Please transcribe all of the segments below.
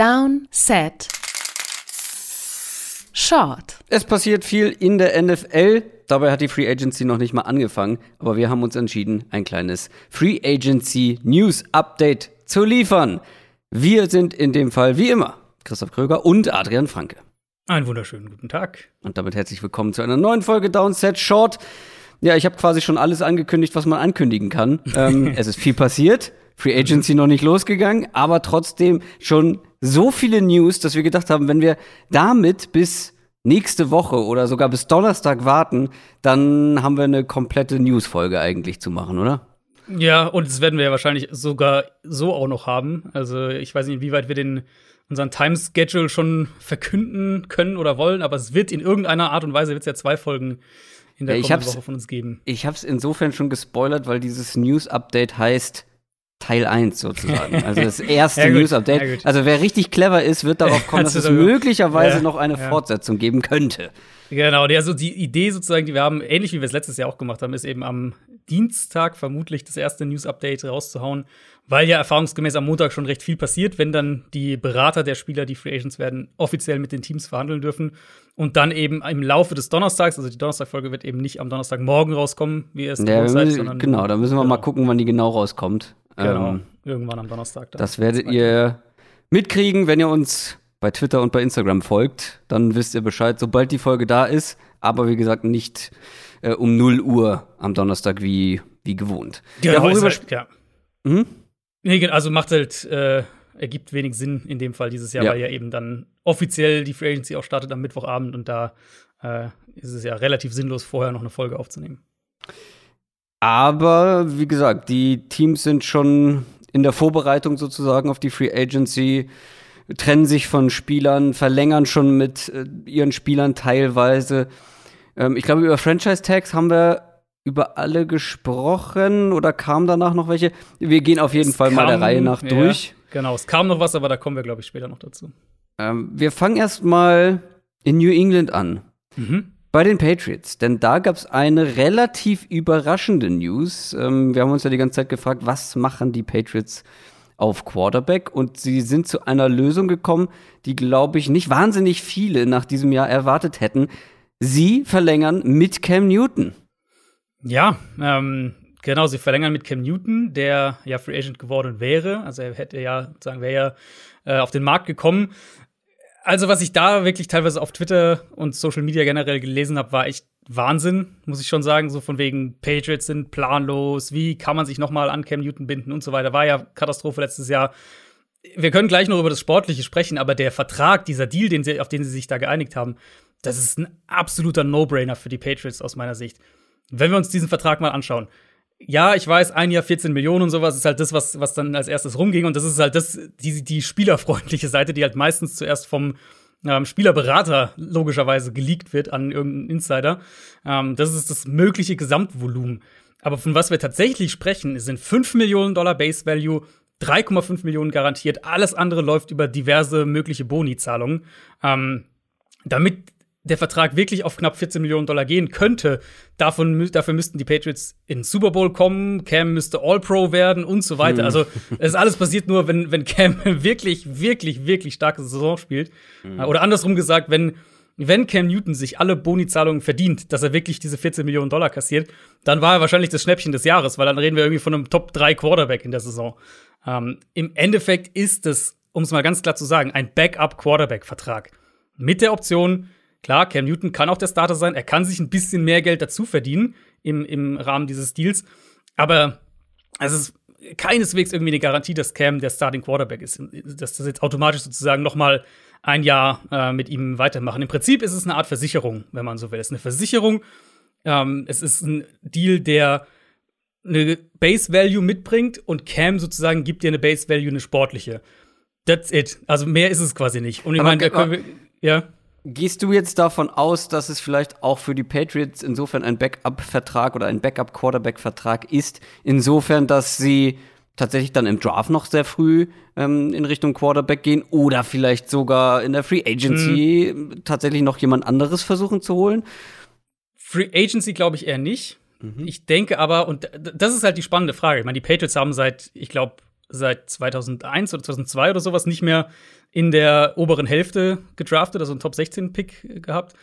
Down, Set, Short. Es passiert viel in der NFL. Dabei hat die Free Agency noch nicht mal angefangen. Aber wir haben uns entschieden, ein kleines Free Agency News Update zu liefern. Wir sind in dem Fall wie immer Christoph Kröger und Adrian Franke. Einen wunderschönen guten Tag. Und damit herzlich willkommen zu einer neuen Folge Downset Short. Ja, ich habe quasi schon alles angekündigt, was man ankündigen kann. ähm, es ist viel passiert. Free Agency noch nicht losgegangen, aber trotzdem schon so viele News, dass wir gedacht haben, wenn wir damit bis nächste Woche oder sogar bis Donnerstag warten, dann haben wir eine komplette News-Folge eigentlich zu machen, oder? Ja, und das werden wir ja wahrscheinlich sogar so auch noch haben. Also ich weiß nicht, inwieweit wir den unseren Time-Schedule schon verkünden können oder wollen, aber es wird in irgendeiner Art und Weise wird es ja zwei Folgen in der ja, kommenden Woche von uns geben. Ich habe es insofern schon gespoilert, weil dieses News-Update heißt Teil 1 sozusagen. Also das erste ja, News-Update. Ja, also wer richtig clever ist, wird darauf kommen, dass es möglicherweise ja, noch eine Fortsetzung geben könnte. Genau, also die Idee sozusagen, die wir haben, ähnlich wie wir es letztes Jahr auch gemacht haben, ist eben am Dienstag vermutlich das erste News-Update rauszuhauen, weil ja erfahrungsgemäß am Montag schon recht viel passiert, wenn dann die Berater der Spieler, die Free Agents werden, offiziell mit den Teams verhandeln dürfen. Und dann eben im Laufe des Donnerstags, also die Donnerstagfolge wird eben nicht am Donnerstagmorgen rauskommen, wie es ja, seid, sondern Genau, da müssen wir genau. mal gucken, wann die genau rauskommt. Genau, ähm, irgendwann am Donnerstag. das werdet ihr mitkriegen, wenn ihr uns bei Twitter und bei Instagram folgt. Dann wisst ihr Bescheid, sobald die Folge da ist. Aber wie gesagt, nicht äh, um 0 Uhr am Donnerstag wie, wie gewohnt. Genau, ja, worüber halt, ja. Mhm? Nee, also macht halt, äh, ergibt wenig Sinn in dem Fall dieses Jahr, ja. weil ja eben dann offiziell die Free Agency auch startet am Mittwochabend und da äh, ist es ja relativ sinnlos, vorher noch eine Folge aufzunehmen. Aber wie gesagt, die Teams sind schon in der Vorbereitung sozusagen auf die Free Agency, trennen sich von Spielern, verlängern schon mit äh, ihren Spielern teilweise. Ähm, ich glaube, über Franchise Tags haben wir über alle gesprochen oder kam danach noch welche? Wir gehen auf jeden es Fall kam, mal der Reihe nach durch. Ja, genau, es kam noch was, aber da kommen wir, glaube ich, später noch dazu. Ähm, wir fangen erst mal in New England an. Mhm. Bei den Patriots, denn da gab es eine relativ überraschende News. Ähm, wir haben uns ja die ganze Zeit gefragt, was machen die Patriots auf Quarterback? Und sie sind zu einer Lösung gekommen, die, glaube ich, nicht wahnsinnig viele nach diesem Jahr erwartet hätten. Sie verlängern mit Cam Newton. Ja, ähm, genau, sie verlängern mit Cam Newton, der ja Free Agent geworden wäre. Also er hätte ja, sagen wäre ja äh, auf den Markt gekommen. Also, was ich da wirklich teilweise auf Twitter und Social Media generell gelesen habe, war echt Wahnsinn, muss ich schon sagen. So von wegen Patriots sind planlos, wie kann man sich noch mal an Cam Newton binden und so weiter. War ja Katastrophe letztes Jahr. Wir können gleich noch über das Sportliche sprechen, aber der Vertrag, dieser Deal, den sie, auf den sie sich da geeinigt haben, das ist ein absoluter No-Brainer für die Patriots aus meiner Sicht. Wenn wir uns diesen Vertrag mal anschauen, ja, ich weiß, ein Jahr 14 Millionen und sowas ist halt das, was, was dann als erstes rumging. Und das ist halt das, die, die spielerfreundliche Seite, die halt meistens zuerst vom ähm, Spielerberater logischerweise geleakt wird an irgendeinen Insider. Ähm, das ist das mögliche Gesamtvolumen. Aber von was wir tatsächlich sprechen, sind 5 Millionen Dollar Base Value, 3,5 Millionen garantiert. Alles andere läuft über diverse mögliche Boni-Zahlungen. Ähm, damit der Vertrag wirklich auf knapp 14 Millionen Dollar gehen könnte, davon, dafür müssten die Patriots in Super Bowl kommen, Cam müsste All-Pro werden und so weiter. Hm. Also, es alles passiert nur, wenn, wenn Cam wirklich, wirklich, wirklich starke Saison spielt. Hm. Oder andersrum gesagt, wenn, wenn Cam Newton sich alle Boni-Zahlungen verdient, dass er wirklich diese 14 Millionen Dollar kassiert, dann war er wahrscheinlich das Schnäppchen des Jahres, weil dann reden wir irgendwie von einem Top 3 Quarterback in der Saison. Ähm, Im Endeffekt ist es, um es mal ganz klar zu sagen, ein Backup-Quarterback-Vertrag. Mit der Option, Klar, Cam Newton kann auch der Starter sein. Er kann sich ein bisschen mehr Geld dazu verdienen im, im Rahmen dieses Deals. Aber es ist keineswegs irgendwie eine Garantie, dass Cam der Starting Quarterback ist. Dass das jetzt automatisch sozusagen noch mal ein Jahr äh, mit ihm weitermachen. Im Prinzip ist es eine Art Versicherung, wenn man so will. Es ist eine Versicherung. Ähm, es ist ein Deal, der eine Base Value mitbringt und Cam sozusagen gibt dir eine Base Value, eine sportliche. That's it. Also mehr ist es quasi nicht. Und ich meine, ja. Gehst du jetzt davon aus, dass es vielleicht auch für die Patriots insofern ein Backup-Vertrag oder ein Backup-Quarterback-Vertrag ist, insofern, dass sie tatsächlich dann im Draft noch sehr früh ähm, in Richtung Quarterback gehen oder vielleicht sogar in der Free Agency mhm. tatsächlich noch jemand anderes versuchen zu holen? Free Agency glaube ich eher nicht. Mhm. Ich denke aber, und das ist halt die spannende Frage. Ich meine, die Patriots haben seit, ich glaube, seit 2001 oder 2002 oder sowas nicht mehr in der oberen Hälfte gedraftet, also einen Top 16 Pick gehabt,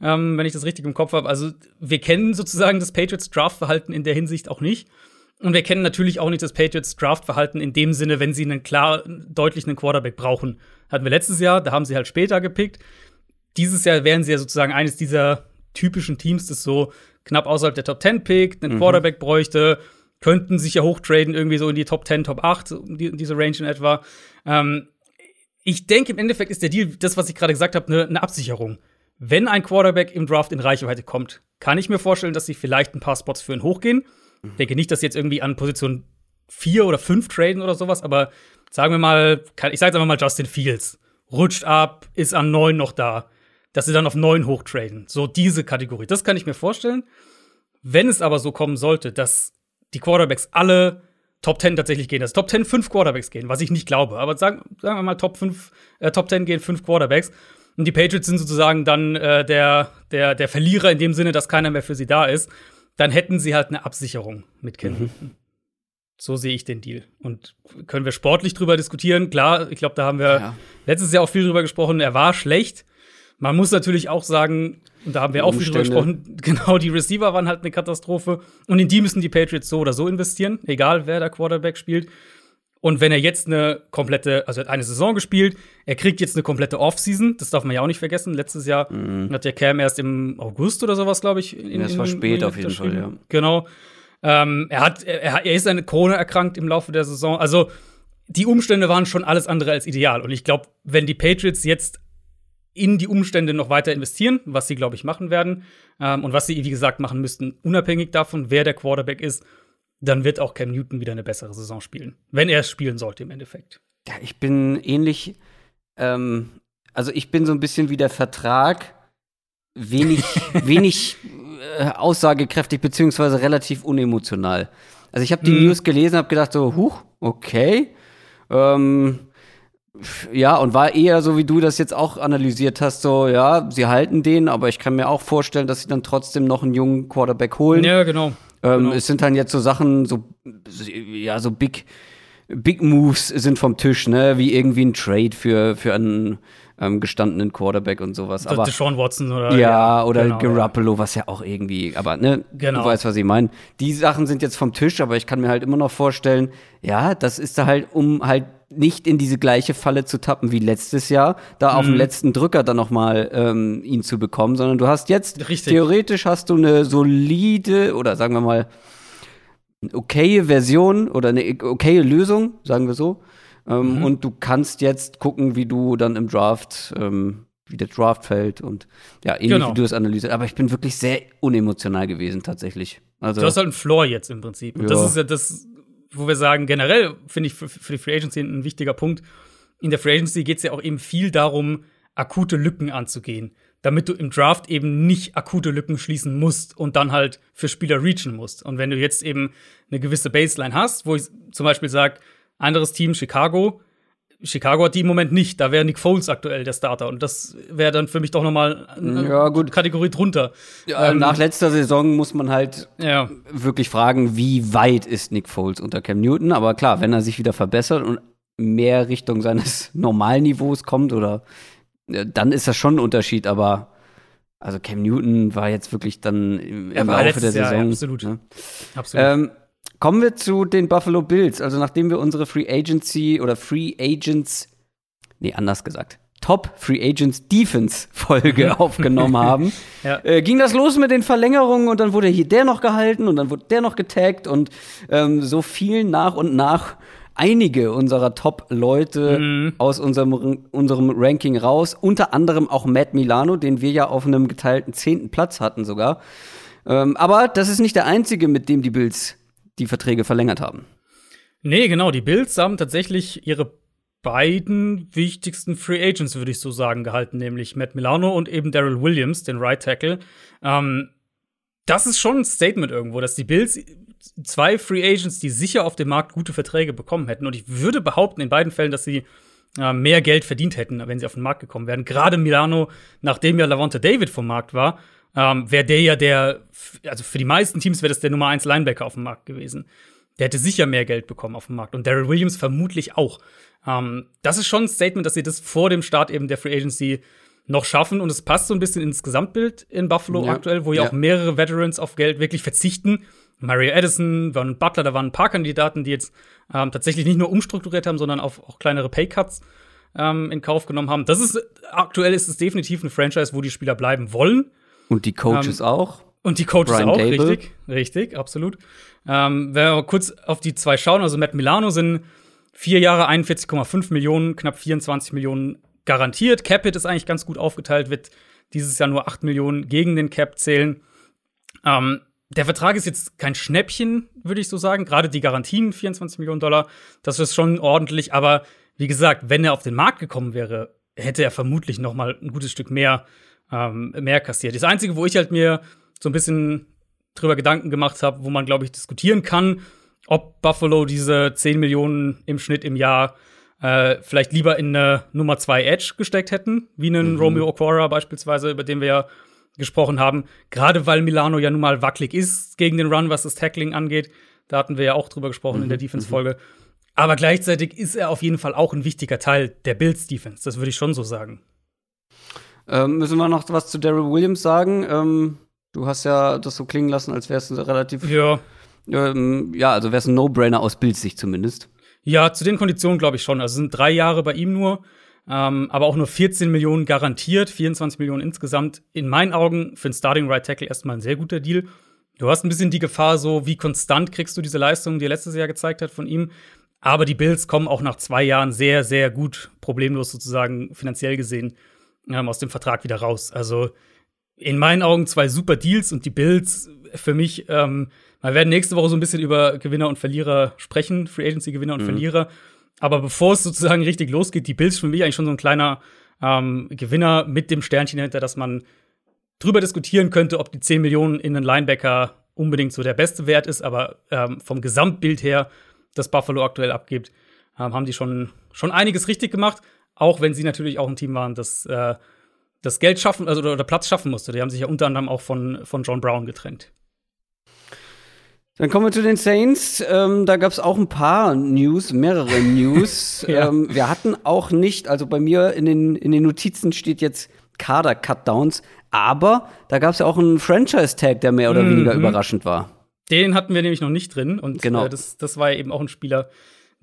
ähm, wenn ich das richtig im Kopf habe. Also wir kennen sozusagen das Patriots Draftverhalten in der Hinsicht auch nicht. Und wir kennen natürlich auch nicht das Patriots Draftverhalten in dem Sinne, wenn sie einen klar deutlichen Quarterback brauchen. Hatten wir letztes Jahr, da haben sie halt später gepickt. Dieses Jahr wären sie ja sozusagen eines dieser typischen Teams, das so knapp außerhalb der Top 10 pickt, einen mhm. Quarterback bräuchte, könnten sich ja hochtraden, irgendwie so in die Top 10, Top 8, die, diese Range in etwa. Ähm, ich denke, im Endeffekt ist der Deal, das, was ich gerade gesagt habe, eine ne Absicherung. Wenn ein Quarterback im Draft in Reichweite kommt, kann ich mir vorstellen, dass sie vielleicht ein paar Spots für ihn hochgehen. Ich denke nicht, dass sie jetzt irgendwie an Position 4 oder 5 traden oder sowas, aber sagen wir mal, ich sage jetzt einfach mal Justin Fields, rutscht ab, ist an 9 noch da, dass sie dann auf 9 hochtraden. So diese Kategorie. Das kann ich mir vorstellen. Wenn es aber so kommen sollte, dass die Quarterbacks alle Top 10 tatsächlich gehen, dass Top 10 fünf Quarterbacks gehen, was ich nicht glaube, aber sagen, sagen wir mal Top 5, äh, Top 10 gehen fünf Quarterbacks. Und die Patriots sind sozusagen dann äh, der, der, der Verlierer in dem Sinne, dass keiner mehr für sie da ist. Dann hätten sie halt eine Absicherung mit Ken mhm. So sehe ich den Deal. Und können wir sportlich drüber diskutieren? Klar, ich glaube, da haben wir ja. letztes Jahr auch viel drüber gesprochen. Er war schlecht. Man muss natürlich auch sagen, und da haben wir auch viel drüber gesprochen, genau, die Receiver waren halt eine Katastrophe. Und in die müssen die Patriots so oder so investieren, egal wer der Quarterback spielt. Und wenn er jetzt eine komplette, also er hat eine Saison gespielt, er kriegt jetzt eine komplette Offseason, das darf man ja auch nicht vergessen. Letztes Jahr mhm. hat der Cam erst im August oder sowas, glaube ich. In, ja, es war spät auf jeden Fall, ja. Genau. Ähm, er, hat, er, er ist an Krone erkrankt im Laufe der Saison. Also die Umstände waren schon alles andere als ideal. Und ich glaube, wenn die Patriots jetzt in die Umstände noch weiter investieren, was sie, glaube ich, machen werden. Ähm, und was sie, wie gesagt, machen müssten, unabhängig davon, wer der Quarterback ist, dann wird auch Cam Newton wieder eine bessere Saison spielen. Wenn er es spielen sollte im Endeffekt. Ja, ich bin ähnlich, ähm, also ich bin so ein bisschen wie der Vertrag, wenig, wenig äh, aussagekräftig, beziehungsweise relativ unemotional. Also ich habe die mhm. News gelesen, habe gedacht so, huch, okay. Ähm, ja, und war eher so, wie du das jetzt auch analysiert hast, so, ja, sie halten den, aber ich kann mir auch vorstellen, dass sie dann trotzdem noch einen jungen Quarterback holen. Ja, genau. Ähm, genau. Es sind dann jetzt so Sachen, so, ja, so big, big Moves sind vom Tisch, ne, wie irgendwie ein Trade für, für einen ähm, gestandenen Quarterback und sowas. Aber Deshaun Watson oder ja, oder genau, Garoppolo, was ja auch irgendwie, aber ne, genau. du weißt, was ich meine. Die Sachen sind jetzt vom Tisch, aber ich kann mir halt immer noch vorstellen, ja, das ist da halt, um halt nicht in diese gleiche Falle zu tappen wie letztes Jahr, da mhm. auf dem letzten Drücker dann noch mal ähm, ihn zu bekommen, sondern du hast jetzt Richtig. theoretisch hast du eine solide oder sagen wir mal okaye Version oder eine okaye Lösung, sagen wir so. Ähm, mhm. Und du kannst jetzt gucken, wie du dann im Draft ähm, wie der Draft fällt und ja, ähnlich genau. wie du das analysiert. Aber ich bin wirklich sehr unemotional gewesen, tatsächlich. Also, du hast halt einen Floor jetzt im Prinzip. Ja. Das ist ja das, wo wir sagen, generell finde ich für, für, die Free Agency ein wichtiger Punkt. In der Free Agency geht es ja auch eben viel darum, akute Lücken anzugehen, damit du im Draft eben nicht akute Lücken schließen musst und dann halt für Spieler reachen musst. Und wenn du jetzt eben eine gewisse Baseline hast, wo ich zum Beispiel sage, anderes Team, Chicago, Chicago hat die im Moment nicht. Da wäre Nick Foles aktuell der Starter. Und das wäre dann für mich doch noch mal eine ja, gut. Kategorie drunter. Ja, ähm, nach letzter Saison muss man halt ja. wirklich fragen, wie weit ist Nick Foles unter Cam Newton. Aber klar, wenn er sich wieder verbessert und mehr Richtung seines Normalniveaus kommt, oder dann ist das schon ein Unterschied. Aber also Cam Newton war jetzt wirklich dann im, im Laufe der Saison. Ja, absolut. Ne? absolut. Ähm, Kommen wir zu den Buffalo Bills. Also nachdem wir unsere Free Agency oder Free Agents, nee, anders gesagt, Top Free Agents Defense Folge aufgenommen haben, ja. äh, ging das los mit den Verlängerungen und dann wurde hier der noch gehalten und dann wurde der noch getaggt und ähm, so fielen nach und nach einige unserer Top-Leute mhm. aus unserem, unserem Ranking raus. Unter anderem auch Matt Milano, den wir ja auf einem geteilten zehnten Platz hatten sogar. Ähm, aber das ist nicht der einzige, mit dem die Bills die Verträge verlängert haben. Nee, genau. Die Bills haben tatsächlich ihre beiden wichtigsten Free Agents, würde ich so sagen, gehalten, nämlich Matt Milano und eben Daryl Williams, den Right Tackle. Ähm, das ist schon ein Statement irgendwo, dass die Bills zwei Free Agents, die sicher auf dem Markt gute Verträge bekommen hätten. Und ich würde behaupten, in beiden Fällen, dass sie äh, mehr Geld verdient hätten, wenn sie auf den Markt gekommen wären. Gerade Milano, nachdem ja Lavonte David vom Markt war, ähm, wäre der ja der, also für die meisten Teams wäre das der Nummer 1 Linebacker auf dem Markt gewesen. der hätte sicher mehr Geld bekommen auf dem Markt. Und Daryl Williams vermutlich auch. Ähm, das ist schon ein Statement, dass sie das vor dem Start eben der Free Agency noch schaffen. Und es passt so ein bisschen ins Gesamtbild in Buffalo ja. aktuell, wo ja, ja, auch mehrere Veterans auf Geld wirklich verzichten. Mario Addison, Vernon Butler, da waren ein paar Kandidaten, die jetzt ähm, tatsächlich nicht nur umstrukturiert haben, sondern auf auch kleinere Paycuts ähm, in Kauf genommen haben. Das ist aktuell ist es definitiv eine Franchise, wo die Spieler bleiben wollen. Und die Coaches ähm, auch. Und die Coaches Brian auch, Dable. richtig, richtig, absolut. Ähm, wenn wir kurz auf die zwei schauen, also Matt Milano sind vier Jahre 41,5 Millionen, knapp 24 Millionen garantiert. Capit ist eigentlich ganz gut aufgeteilt, wird dieses Jahr nur 8 Millionen gegen den Cap zählen. Ähm, der Vertrag ist jetzt kein Schnäppchen, würde ich so sagen. Gerade die Garantien, 24 Millionen Dollar, das ist schon ordentlich. Aber wie gesagt, wenn er auf den Markt gekommen wäre, hätte er vermutlich noch mal ein gutes Stück mehr, ähm, mehr kassiert. Das Einzige, wo ich halt mir so ein bisschen drüber Gedanken gemacht habe, wo man, glaube ich, diskutieren kann, ob Buffalo diese 10 Millionen im Schnitt im Jahr äh, vielleicht lieber in eine Nummer 2 Edge gesteckt hätten, wie einen mhm. Romeo Okwara beispielsweise, über den wir ja gesprochen haben. Gerade weil Milano ja nun mal wackelig ist gegen den Run, was das Tackling angeht. Da hatten wir ja auch drüber gesprochen mhm. in der mhm. Defense-Folge. Aber gleichzeitig ist er auf jeden Fall auch ein wichtiger Teil der Bills-Defense. Das würde ich schon so sagen. Ähm, müssen wir noch was zu Daryl Williams sagen? Ähm, Du hast ja das so klingen lassen, als wäre es relativ. Ja. Ähm, ja, also wäre es ein No-Brainer aus Bildsicht zumindest. Ja, zu den Konditionen glaube ich schon. Also es sind drei Jahre bei ihm nur, ähm, aber auch nur 14 Millionen garantiert, 24 Millionen insgesamt. In meinen Augen für einen Starting Right Tackle erstmal ein sehr guter Deal. Du hast ein bisschen die Gefahr, so wie konstant kriegst du diese Leistung, die er letztes Jahr gezeigt hat von ihm. Aber die Bills kommen auch nach zwei Jahren sehr, sehr gut, problemlos sozusagen finanziell gesehen, ähm, aus dem Vertrag wieder raus. Also in meinen Augen zwei super Deals und die Bills für mich, ähm, wir werden nächste Woche so ein bisschen über Gewinner und Verlierer sprechen, Free Agency Gewinner und mhm. Verlierer. Aber bevor es sozusagen richtig losgeht, die Bills für mich eigentlich schon so ein kleiner ähm, Gewinner mit dem Sternchen hinter, dass man drüber diskutieren könnte, ob die 10 Millionen in einen Linebacker unbedingt so der beste Wert ist, aber ähm, vom Gesamtbild her, das Buffalo aktuell abgibt, ähm, haben die schon, schon einiges richtig gemacht, auch wenn sie natürlich auch ein Team waren, das äh, das Geld schaffen, also oder Platz schaffen musste. Die haben sich ja unter anderem auch von, von John Brown getrennt. Dann kommen wir zu den Saints. Ähm, da gab es auch ein paar News, mehrere News. ja. ähm, wir hatten auch nicht, also bei mir in den, in den Notizen steht jetzt Kader-Cutdowns, aber da gab es ja auch einen Franchise-Tag, der mehr oder mhm. weniger überraschend war. Den hatten wir nämlich noch nicht drin und genau. Äh, das, das war ja eben auch ein Spieler,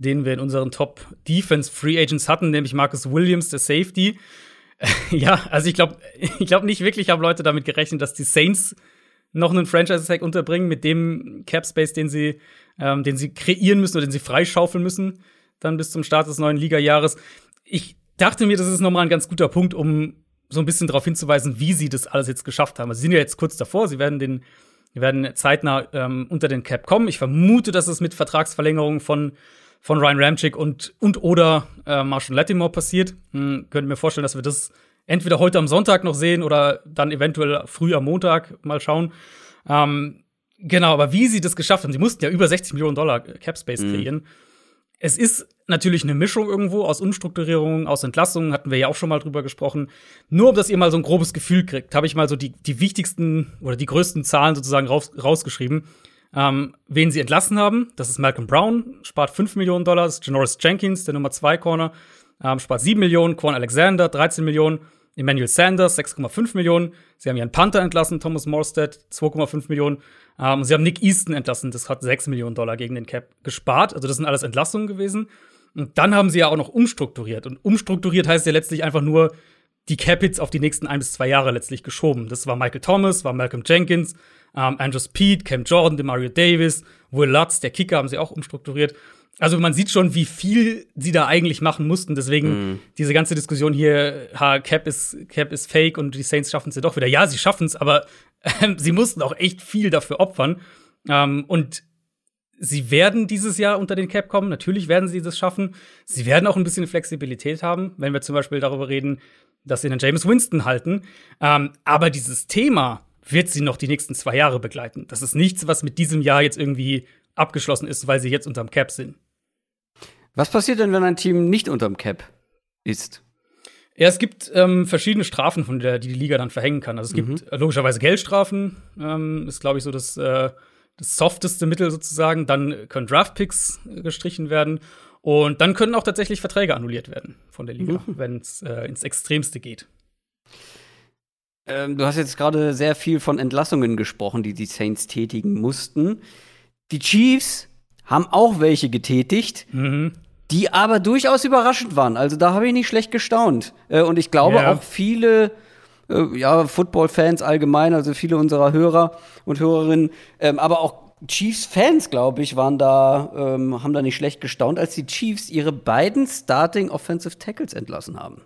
den wir in unseren Top Defense Free Agents hatten, nämlich Marcus Williams, der Safety. Ja, also ich glaube ich glaub nicht wirklich haben Leute damit gerechnet, dass die Saints noch einen Franchise-Tag unterbringen mit dem Cap-Space, den sie, ähm, den sie kreieren müssen oder den sie freischaufeln müssen, dann bis zum Start des neuen Liga-Jahres. Ich dachte mir, das ist nochmal ein ganz guter Punkt, um so ein bisschen darauf hinzuweisen, wie sie das alles jetzt geschafft haben. Also sie sind ja jetzt kurz davor, sie werden den, werden zeitnah ähm, unter den Cap kommen. Ich vermute, dass es mit Vertragsverlängerungen von von Ryan Ramchick und, und oder äh, Marshall Latimore passiert. Hm, könnte mir vorstellen, dass wir das entweder heute am Sonntag noch sehen oder dann eventuell früh am Montag mal schauen. Ähm, genau, aber wie sie das geschafft haben, sie mussten ja über 60 Millionen Dollar Cap Space mhm. kreieren. Mhm. Es ist natürlich eine Mischung irgendwo aus Umstrukturierung, aus Entlassungen, hatten wir ja auch schon mal drüber gesprochen. Nur um dass ihr mal so ein grobes Gefühl kriegt, habe ich mal so die, die wichtigsten oder die größten Zahlen sozusagen raus, rausgeschrieben. Ähm, wen sie entlassen haben, das ist Malcolm Brown, spart 5 Millionen Dollar. Janoris Jenkins, der Nummer 2 Corner, ähm, spart 7 Millionen. Quan Alexander, 13 Millionen. Emmanuel Sanders, 6,5 Millionen. Sie haben ihren Panther entlassen, Thomas Morstead, 2,5 Millionen. Ähm, sie haben Nick Easton entlassen, das hat 6 Millionen Dollar gegen den Cap gespart. Also, das sind alles Entlassungen gewesen. Und dann haben sie ja auch noch umstrukturiert. Und umstrukturiert heißt ja letztlich einfach nur, die Cap-Hits auf die nächsten ein bis zwei Jahre letztlich geschoben. Das war Michael Thomas, war Malcolm Jenkins, ähm, Andrew Speed, Cam Jordan, Demario Davis, Will Lutz, der Kicker haben sie auch umstrukturiert. Also man sieht schon, wie viel sie da eigentlich machen mussten. Deswegen mm. diese ganze Diskussion hier, ha, Cap ist, Cap ist fake und die Saints schaffen es ja doch wieder. Ja, sie schaffen es, aber äh, sie mussten auch echt viel dafür opfern. Ähm, und sie werden dieses Jahr unter den Cap kommen. Natürlich werden sie das schaffen. Sie werden auch ein bisschen Flexibilität haben, wenn wir zum Beispiel darüber reden, dass sie einen James Winston halten. Ähm, aber dieses Thema, wird sie noch die nächsten zwei Jahre begleiten. Das ist nichts, was mit diesem Jahr jetzt irgendwie abgeschlossen ist, weil sie jetzt unterm Cap sind. Was passiert denn, wenn ein Team nicht unterm Cap ist? Ja, es gibt ähm, verschiedene Strafen, von der die die Liga dann verhängen kann. Also es mhm. gibt logischerweise Geldstrafen. Ähm, ist glaube ich so das äh, das softeste Mittel sozusagen. Dann können Draftpicks gestrichen werden. Und dann können auch tatsächlich Verträge annulliert werden von der Liga, mhm. wenn es äh, ins Extremste geht. Ähm, du hast jetzt gerade sehr viel von Entlassungen gesprochen, die die Saints tätigen mussten. Die Chiefs haben auch welche getätigt, mhm. die aber durchaus überraschend waren. Also da habe ich nicht schlecht gestaunt. Äh, und ich glaube ja. auch viele äh, ja, Football-Fans allgemein, also viele unserer Hörer und Hörerinnen, ähm, aber auch Chiefs-Fans, glaube ich, waren da, ähm, haben da nicht schlecht gestaunt, als die Chiefs ihre beiden Starting Offensive Tackles entlassen haben.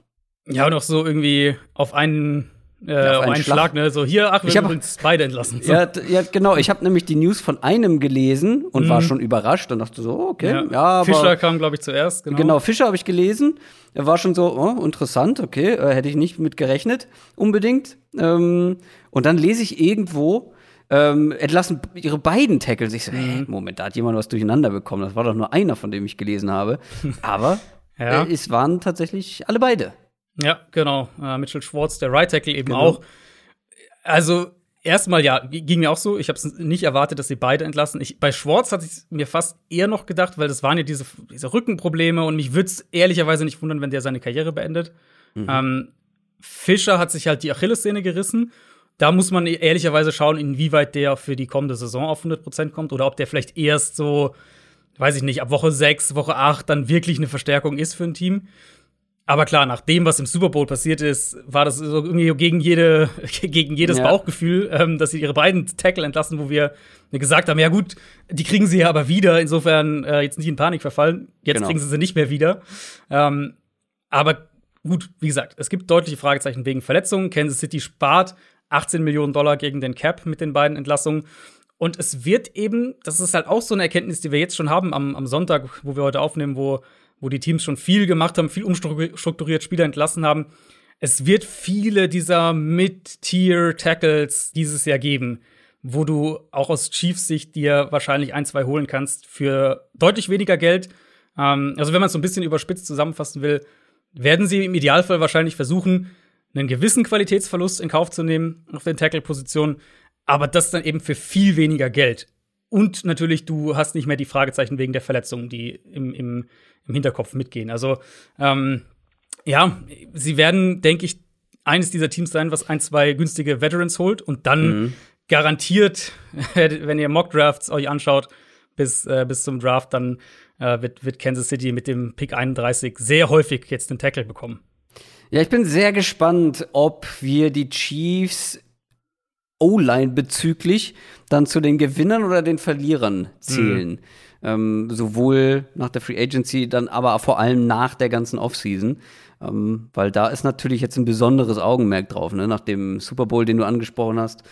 Ja, und auch so irgendwie auf einen äh, ja, auf einen, einen Schlag. Schlag. ne? So, hier, ach, wir haben uns beide entlassen. So. Ja, ja, genau. Ich habe nämlich die News von einem gelesen und mhm. war schon überrascht und dachte so, okay, ja. ja aber Fischer kam, glaube ich, zuerst, genau. Genau, Fischer habe ich gelesen. Er war schon so, oh, interessant, okay, äh, hätte ich nicht mit gerechnet, unbedingt. Ähm, und dann lese ich irgendwo, ähm, entlassen ihre beiden Tackles. Ich so, mhm. hey, Moment, da hat jemand was durcheinander bekommen. Das war doch nur einer, von dem ich gelesen habe. Aber ja. äh, es waren tatsächlich alle beide. Ja, genau. Äh, Mitchell Schwartz, der Right Tackle eben genau. auch. Also erstmal ja, ging mir auch so. Ich habe es nicht erwartet, dass sie beide entlassen. Ich, bei Schwartz hatte ich mir fast eher noch gedacht, weil das waren ja diese, diese Rückenprobleme und mich würde es ehrlicherweise nicht wundern, wenn der seine Karriere beendet. Mhm. Ähm, Fischer hat sich halt die Achillessehne gerissen. Da muss man ehrlicherweise schauen, inwieweit der für die kommende Saison auf 100% kommt oder ob der vielleicht erst so, weiß ich nicht, ab Woche 6, Woche 8 dann wirklich eine Verstärkung ist für ein Team. Aber klar, nach dem, was im Super Bowl passiert ist, war das so irgendwie gegen, jede, gegen jedes ja. Bauchgefühl, ähm, dass sie ihre beiden Tackle entlassen, wo wir gesagt haben, ja gut, die kriegen sie ja aber wieder, insofern äh, jetzt nicht in Panik verfallen. Jetzt genau. kriegen sie sie nicht mehr wieder. Ähm, aber gut, wie gesagt, es gibt deutliche Fragezeichen wegen Verletzungen. Kansas City spart 18 Millionen Dollar gegen den Cap mit den beiden Entlassungen. Und es wird eben, das ist halt auch so eine Erkenntnis, die wir jetzt schon haben am, am Sonntag, wo wir heute aufnehmen, wo wo die Teams schon viel gemacht haben, viel umstrukturiert Spieler entlassen haben. Es wird viele dieser Mid-Tier-Tackles dieses Jahr geben, wo du auch aus Chiefs Sicht dir wahrscheinlich ein, zwei holen kannst für deutlich weniger Geld. Ähm, also wenn man es so ein bisschen überspitzt zusammenfassen will, werden sie im Idealfall wahrscheinlich versuchen, einen gewissen Qualitätsverlust in Kauf zu nehmen auf den Tackle-Positionen, aber das dann eben für viel weniger Geld. Und natürlich, du hast nicht mehr die Fragezeichen wegen der Verletzungen, die im, im, im Hinterkopf mitgehen. Also, ähm, ja, sie werden, denke ich, eines dieser Teams sein, was ein, zwei günstige Veterans holt und dann mhm. garantiert, wenn ihr Mock-Drafts euch anschaut, bis, äh, bis zum Draft, dann äh, wird, wird Kansas City mit dem Pick 31 sehr häufig jetzt einen Tackle bekommen. Ja, ich bin sehr gespannt, ob wir die Chiefs O-Line bezüglich dann zu den Gewinnern oder den Verlierern zählen. Mhm. Ähm, sowohl nach der Free Agency, dann aber vor allem nach der ganzen Offseason. Ähm, weil da ist natürlich jetzt ein besonderes Augenmerk drauf, ne? nach dem Super Bowl, den du angesprochen hast.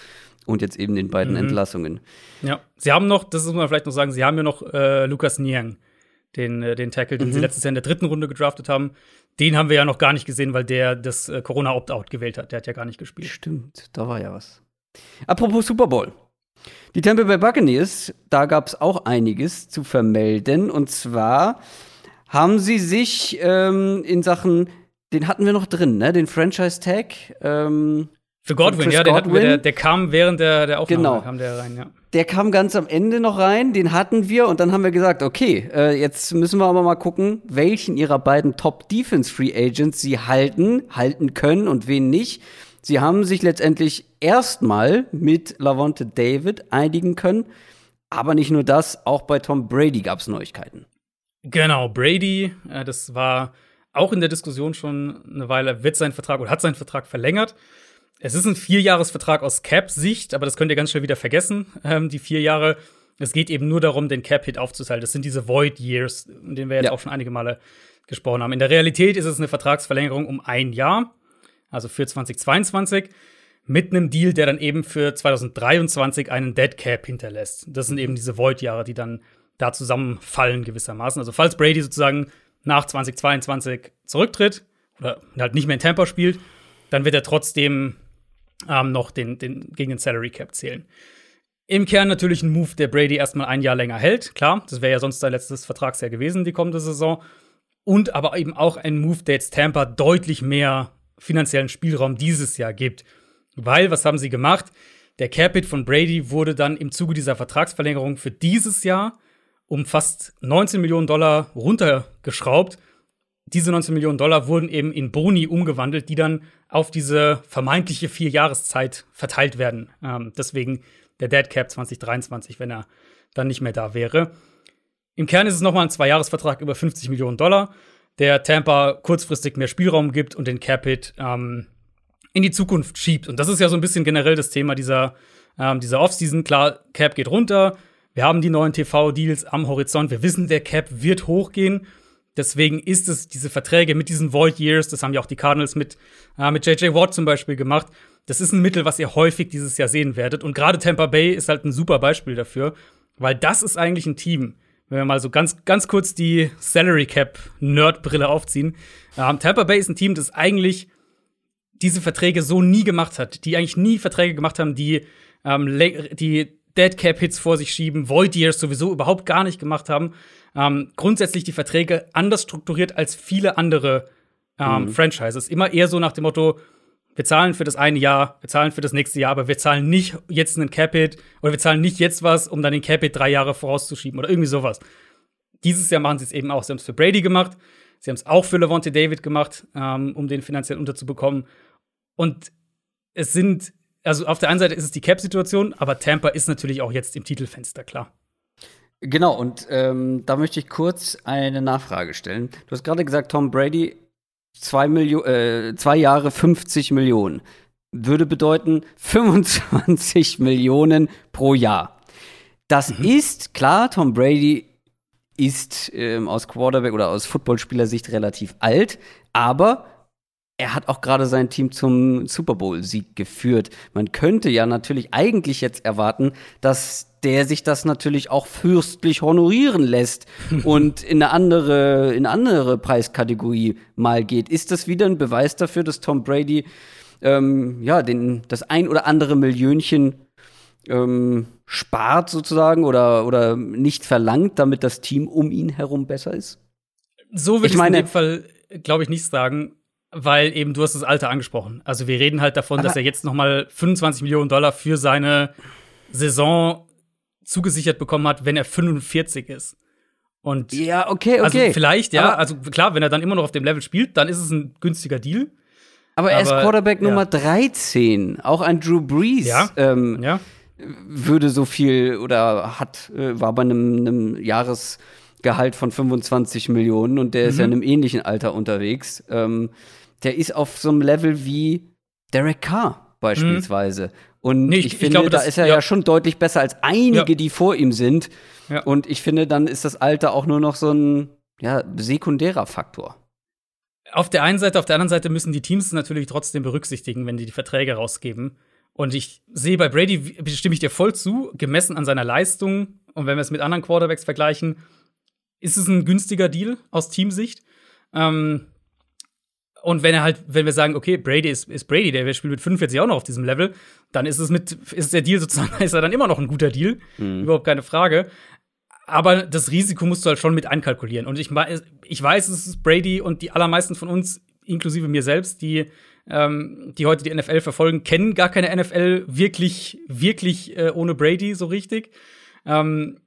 Und jetzt eben den beiden mhm. Entlassungen. Ja, sie haben noch, das muss man vielleicht noch sagen, sie haben ja noch äh, Lukas Niang, den, äh, den Tackle, den mhm. sie letztes Jahr in der dritten Runde gedraftet haben. Den haben wir ja noch gar nicht gesehen, weil der das äh, Corona-Opt-out gewählt hat. Der hat ja gar nicht gespielt. Stimmt, da war ja was. Apropos Super Bowl. Die Tampa Bay Buccaneers, da gab es auch einiges zu vermelden. Und zwar haben sie sich ähm, in Sachen, den hatten wir noch drin, ne? Den Franchise Tag. Ähm, Für Godwin, ja, den hatten wir, der, der, kam während der, der Aufnahme genau. kam der rein, ja. Der kam ganz am Ende noch rein, den hatten wir und dann haben wir gesagt, okay, äh, jetzt müssen wir aber mal gucken, welchen ihrer beiden Top Defense Free Agents sie halten, halten können und wen nicht. Sie haben sich letztendlich erstmal mit Lavonte David einigen können. Aber nicht nur das, auch bei Tom Brady gab es Neuigkeiten. Genau, Brady, äh, das war auch in der Diskussion schon eine Weile, wird sein Vertrag oder hat seinen Vertrag verlängert. Es ist ein Vierjahresvertrag aus Cap-Sicht, aber das könnt ihr ganz schnell wieder vergessen, ähm, die vier Jahre. Es geht eben nur darum, den Cap-Hit aufzuteilen. Das sind diese Void Years, in denen wir jetzt ja. auch schon einige Male gesprochen haben. In der Realität ist es eine Vertragsverlängerung um ein Jahr also für 2022, mit einem Deal, der dann eben für 2023 einen Dead Cap hinterlässt. Das sind eben diese Void-Jahre, die dann da zusammenfallen gewissermaßen. Also falls Brady sozusagen nach 2022 zurücktritt oder halt nicht mehr in Tampa spielt, dann wird er trotzdem ähm, noch den, den, gegen den Salary Cap zählen. Im Kern natürlich ein Move, der Brady erstmal ein Jahr länger hält. Klar, das wäre ja sonst sein letztes Vertragsjahr gewesen, die kommende Saison. Und aber eben auch ein Move, der jetzt Tampa deutlich mehr finanziellen Spielraum dieses Jahr gibt. Weil, was haben sie gemacht? Der Capit von Brady wurde dann im Zuge dieser Vertragsverlängerung für dieses Jahr um fast 19 Millionen Dollar runtergeschraubt. Diese 19 Millionen Dollar wurden eben in Boni umgewandelt, die dann auf diese vermeintliche Vierjahreszeit verteilt werden. Ähm, deswegen der Dead Cap 2023, wenn er dann nicht mehr da wäre. Im Kern ist es nochmal ein Zweijahresvertrag über 50 Millionen Dollar, der Tampa kurzfristig mehr Spielraum gibt und den Capit ähm, in die Zukunft schiebt. Und das ist ja so ein bisschen generell das Thema dieser, ähm, dieser Offseason. Klar, Cap geht runter. Wir haben die neuen TV-Deals am Horizont. Wir wissen, der Cap wird hochgehen. Deswegen ist es diese Verträge mit diesen Void Years, das haben ja auch die Cardinals mit, äh, mit JJ Watt zum Beispiel gemacht. Das ist ein Mittel, was ihr häufig dieses Jahr sehen werdet. Und gerade Tampa Bay ist halt ein super Beispiel dafür, weil das ist eigentlich ein Team. Wenn wir mal so ganz, ganz kurz die Salary Cap Nerd-Brille aufziehen. Ähm, Tampa Bay ist ein Team, das eigentlich diese Verträge so nie gemacht hat, die eigentlich nie Verträge gemacht haben, die ähm, die Dead Cap Hits vor sich schieben, Void Years sowieso überhaupt gar nicht gemacht haben. Ähm, grundsätzlich die Verträge anders strukturiert als viele andere ähm, mhm. Franchises. Immer eher so nach dem Motto, wir zahlen für das eine Jahr, wir zahlen für das nächste Jahr, aber wir zahlen nicht jetzt einen Capit oder wir zahlen nicht jetzt was, um dann den Capit drei Jahre vorauszuschieben oder irgendwie sowas. Dieses Jahr machen sie es eben auch. Sie haben es für Brady gemacht, sie haben es auch für Levante David gemacht, ähm, um den finanziell unterzubekommen. Und es sind, also auf der einen Seite ist es die Cap-Situation, aber Tampa ist natürlich auch jetzt im Titelfenster, klar. Genau, und ähm, da möchte ich kurz eine Nachfrage stellen. Du hast gerade gesagt, Tom Brady, zwei, Milio äh, zwei Jahre 50 Millionen. Würde bedeuten 25 Millionen pro Jahr. Das mhm. ist, klar, Tom Brady ist ähm, aus Quarterback oder aus Footballspielersicht relativ alt, aber er hat auch gerade sein Team zum Super Bowl-Sieg geführt. Man könnte ja natürlich eigentlich jetzt erwarten, dass der sich das natürlich auch fürstlich honorieren lässt und in eine andere, in eine andere Preiskategorie mal geht. Ist das wieder ein Beweis dafür, dass Tom Brady ähm, ja, den, das ein oder andere Millionchen ähm, spart sozusagen oder, oder nicht verlangt, damit das Team um ihn herum besser ist? So würde ich, ich meine, in dem Fall, glaube ich, nicht sagen weil eben du hast das Alter angesprochen. Also wir reden halt davon, Aber dass er jetzt noch mal 25 Millionen Dollar für seine Saison zugesichert bekommen hat, wenn er 45 ist. Und ja, okay, also okay. Also vielleicht, ja, Aber also klar, wenn er dann immer noch auf dem Level spielt, dann ist es ein günstiger Deal. Aber er ist Quarterback ja. Nummer 13. Auch ein Drew Brees ja. Ähm, ja. würde so viel oder hat, äh, war bei einem, einem Jahresgehalt von 25 Millionen und der mhm. ist ja mhm. in einem ähnlichen Alter unterwegs. Ähm, der ist auf so einem Level wie Derek Carr beispielsweise. Mhm. Und nee, ich, ich, finde, ich glaube, da das, ist er ja. ja. schon deutlich besser als einige, ja. die vor ihm sind. Ja. Und ich finde, dann ist das Alter auch nur noch so ein ja, sekundärer Faktor. Auf der einen Seite, auf der anderen Seite müssen die Teams natürlich trotzdem berücksichtigen, wenn die die Verträge rausgeben. Und ich sehe bei Brady, stimme ich dir voll zu, gemessen an seiner Leistung und wenn wir es mit anderen Quarterbacks vergleichen, ist es ein günstiger Deal aus Teamsicht. Ähm, und wenn er halt, wenn wir sagen, okay, Brady ist, ist Brady, der spielt mit 45 auch noch auf diesem Level, dann ist es mit, ist der Deal sozusagen, ist er dann immer noch ein guter Deal. Mhm. Überhaupt keine Frage. Aber das Risiko musst du halt schon mit einkalkulieren. Und ich, ich weiß, es ist Brady und die allermeisten von uns, inklusive mir selbst, die, ähm, die heute die NFL verfolgen, kennen gar keine NFL wirklich, wirklich äh, ohne Brady so richtig. Ähm,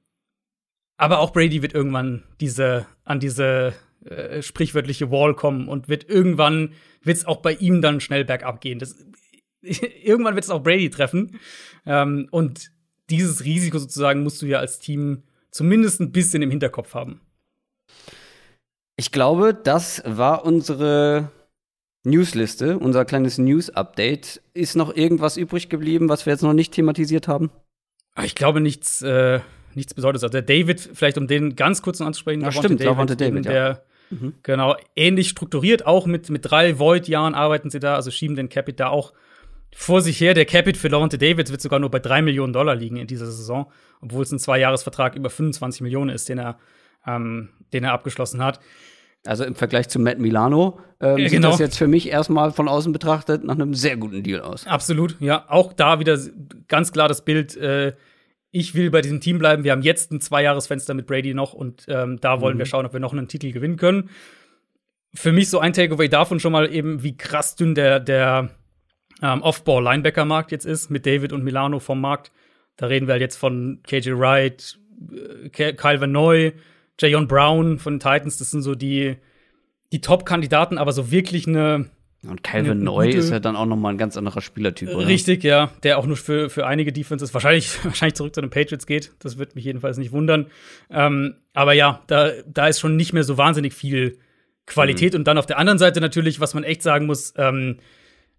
aber auch Brady wird irgendwann diese, an diese äh, sprichwörtliche Wall kommen und wird irgendwann wird es auch bei ihm dann schnell bergab gehen. Das, irgendwann wird es auch Brady treffen. Ähm, und dieses Risiko sozusagen musst du ja als Team zumindest ein bisschen im Hinterkopf haben. Ich glaube, das war unsere Newsliste, unser kleines News-Update. Ist noch irgendwas übrig geblieben, was wir jetzt noch nicht thematisiert haben? Ich glaube nichts, äh, nichts Besonderes. Also der David, vielleicht um den ganz kurz noch anzusprechen, ja, stimmt, David, David, der, ja. Mhm. Genau, ähnlich strukturiert, auch mit, mit drei Void-Jahren arbeiten sie da, also schieben den Capit da auch vor sich her. Der Capit für Lawrence Davids wird sogar nur bei drei Millionen Dollar liegen in dieser Saison, obwohl es ein Zweijahresvertrag über 25 Millionen ist, den er, ähm, den er abgeschlossen hat. Also im Vergleich zu Matt Milano ähm, genau. sieht das jetzt für mich erstmal von außen betrachtet nach einem sehr guten Deal aus. Absolut, ja. Auch da wieder ganz klar das Bild, äh, ich will bei diesem Team bleiben. Wir haben jetzt ein Zweijahresfenster mit Brady noch und ähm, da wollen mhm. wir schauen, ob wir noch einen Titel gewinnen können. Für mich so ein Takeaway davon schon mal eben, wie krass dünn der, der ähm, Off-Ball-Linebacker-Markt jetzt ist, mit David und Milano vom Markt. Da reden wir halt jetzt von KJ Wright, äh, Kyle Van Noy, Jayon Brown von den Titans. Das sind so die, die Top-Kandidaten, aber so wirklich eine und Calvin Neu ist ja dann auch noch mal ein ganz anderer Spielertyp, oder? Richtig, ja. Der auch nur für, für einige Defenses wahrscheinlich, wahrscheinlich zurück zu den Patriots geht. Das wird mich jedenfalls nicht wundern. Ähm, aber ja, da, da ist schon nicht mehr so wahnsinnig viel Qualität. Mhm. Und dann auf der anderen Seite natürlich, was man echt sagen muss, ähm,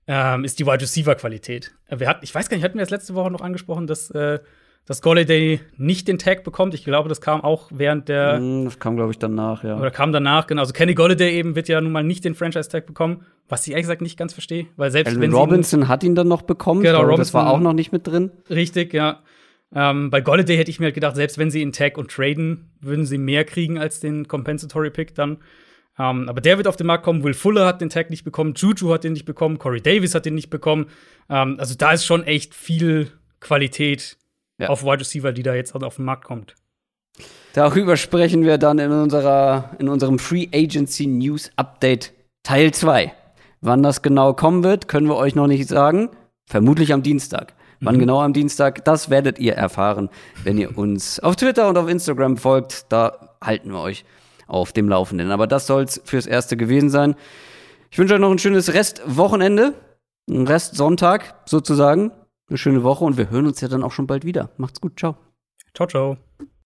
ähm, ist die Wide Receiver Qualität. Wir hatten, ich weiß gar nicht, hatten wir das letzte Woche noch angesprochen, dass äh, dass Golladay nicht den Tag bekommt. Ich glaube, das kam auch während der. Mm, das kam, glaube ich, danach, ja. Oder kam danach, genau. Also Kenny Golladay eben wird ja nun mal nicht den Franchise-Tag bekommen, was ich ehrlich gesagt nicht ganz verstehe. Weil selbst Alvin wenn Robinson hat ihn dann noch bekommen. Genau, glaube, das war auch noch nicht mit drin. Richtig, ja. Ähm, bei Golladay hätte ich mir halt gedacht, selbst wenn sie ihn Tag und traden, würden sie mehr kriegen als den Compensatory Pick dann. Um, ähm, aber der wird auf den Markt kommen. Will Fuller hat den Tag nicht bekommen. Juju hat den nicht bekommen. Corey Davis hat den nicht bekommen. Um, ähm, also da ist schon echt viel Qualität ja. auf Wide Receiver, die da jetzt auf den Markt kommt. Darüber sprechen wir dann in, unserer, in unserem Free Agency News Update Teil 2. Wann das genau kommen wird, können wir euch noch nicht sagen. Vermutlich am Dienstag. Wann mhm. genau am Dienstag, das werdet ihr erfahren, wenn ihr uns auf Twitter und auf Instagram folgt. Da halten wir euch auf dem Laufenden. Aber das soll es fürs Erste gewesen sein. Ich wünsche euch noch ein schönes Restwochenende, ein Restsonntag sozusagen eine schöne Woche und wir hören uns ja dann auch schon bald wieder. Macht's gut. Ciao. Ciao, ciao.